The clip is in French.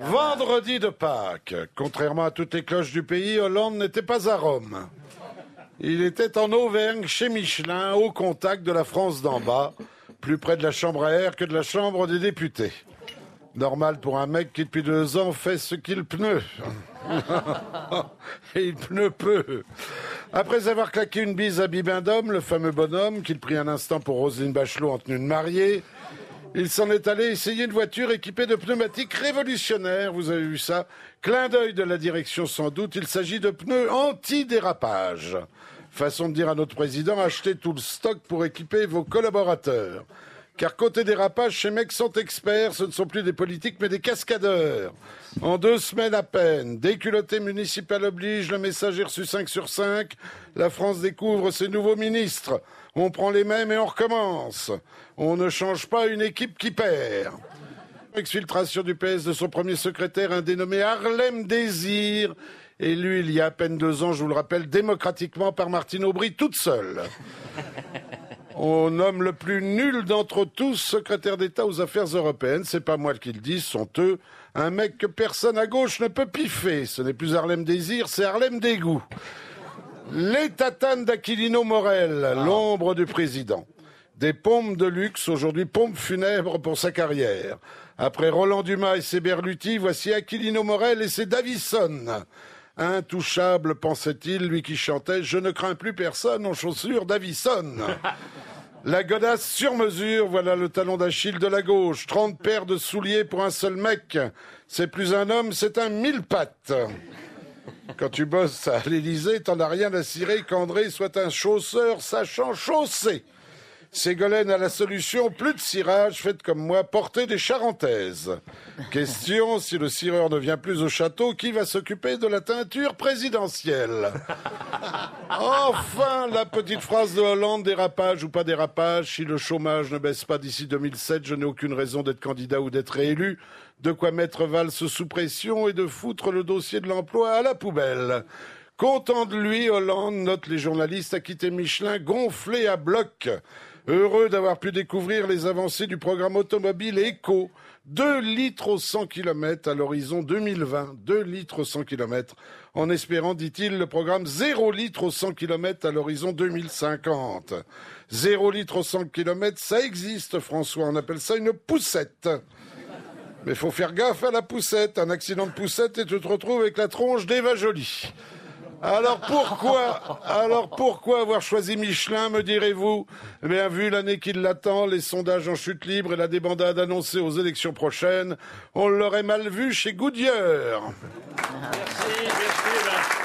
Vendredi de Pâques. Contrairement à toutes les cloches du pays, Hollande n'était pas à Rome. Il était en Auvergne chez Michelin, au contact de la France d'en bas, plus près de la chambre à air que de la chambre des députés. Normal pour un mec qui depuis deux ans fait ce qu'il pneu. Et il pneu peu. Après avoir claqué une bise à Bibendum, le fameux bonhomme qu'il prit un instant pour Roselyne Bachelot en tenue de mariée, il s'en est allé essayer une voiture équipée de pneumatiques révolutionnaires. Vous avez vu ça? Clin d'œil de la direction sans doute. Il s'agit de pneus anti-dérapage. Façon de dire à notre président, achetez tout le stock pour équiper vos collaborateurs. Car côté dérapage, ces mecs sont experts, ce ne sont plus des politiques mais des cascadeurs. En deux semaines à peine, déculotté municipal oblige, le message est reçu 5 sur 5, la France découvre ses nouveaux ministres. On prend les mêmes et on recommence. On ne change pas une équipe qui perd. Exfiltration du PS de son premier secrétaire, un dénommé Harlem Désir, élu il y a à peine deux ans, je vous le rappelle, démocratiquement par Martine Aubry toute seule. On nomme le plus nul d'entre tous secrétaire d'État aux affaires européennes. C'est pas moi qui le dis, sont eux. Un mec que personne à gauche ne peut piffer. Ce n'est plus Harlem Désir, c'est Harlem Dégoût. Les tatanes d'Aquilino Morel, l'ombre du président. Des pompes de luxe, aujourd'hui pompes funèbres pour sa carrière. Après Roland Dumas et ses Berluti, voici Aquilino Morel et ses Davison. Intouchable, pensait-il, lui qui chantait Je ne crains plus personne en chaussures Davison. La godasse sur mesure, voilà le talon d'Achille de la gauche. 30 paires de souliers pour un seul mec. C'est plus un homme, c'est un mille pattes. Quand tu bosses à l'Élysée, t'en as rien à cirer qu'André soit un chausseur sachant chausser. Ségolène a la solution, plus de cirage, faites comme moi, portez des charentaises. Question, si le cireur ne vient plus au château, qui va s'occuper de la teinture présidentielle? Enfin, la petite phrase de Hollande, dérapage ou pas dérapage, si le chômage ne baisse pas d'ici 2007, je n'ai aucune raison d'être candidat ou d'être réélu. De quoi mettre Valls sous pression et de foutre le dossier de l'emploi à la poubelle. Content de lui, Hollande, note les journalistes, a quitté Michelin gonflé à bloc. Heureux d'avoir pu découvrir les avancées du programme automobile éco. 2 litres au 100 km à l'horizon 2020. 2 litres au 100 km. En espérant, dit-il, le programme 0 litres au 100 km à l'horizon 2050. 0 litres au 100 km, ça existe, François. On appelle ça une poussette. Mais faut faire gaffe à la poussette. Un accident de poussette et tu te retrouves avec la tronche d'Eva Jolie. Alors pourquoi, alors pourquoi avoir choisi Michelin, me direz-vous? Eh bien, vu l'année qui l'attend, les sondages en chute libre et la débandade annoncée aux élections prochaines, on l'aurait mal vu chez Goodyear. Merci.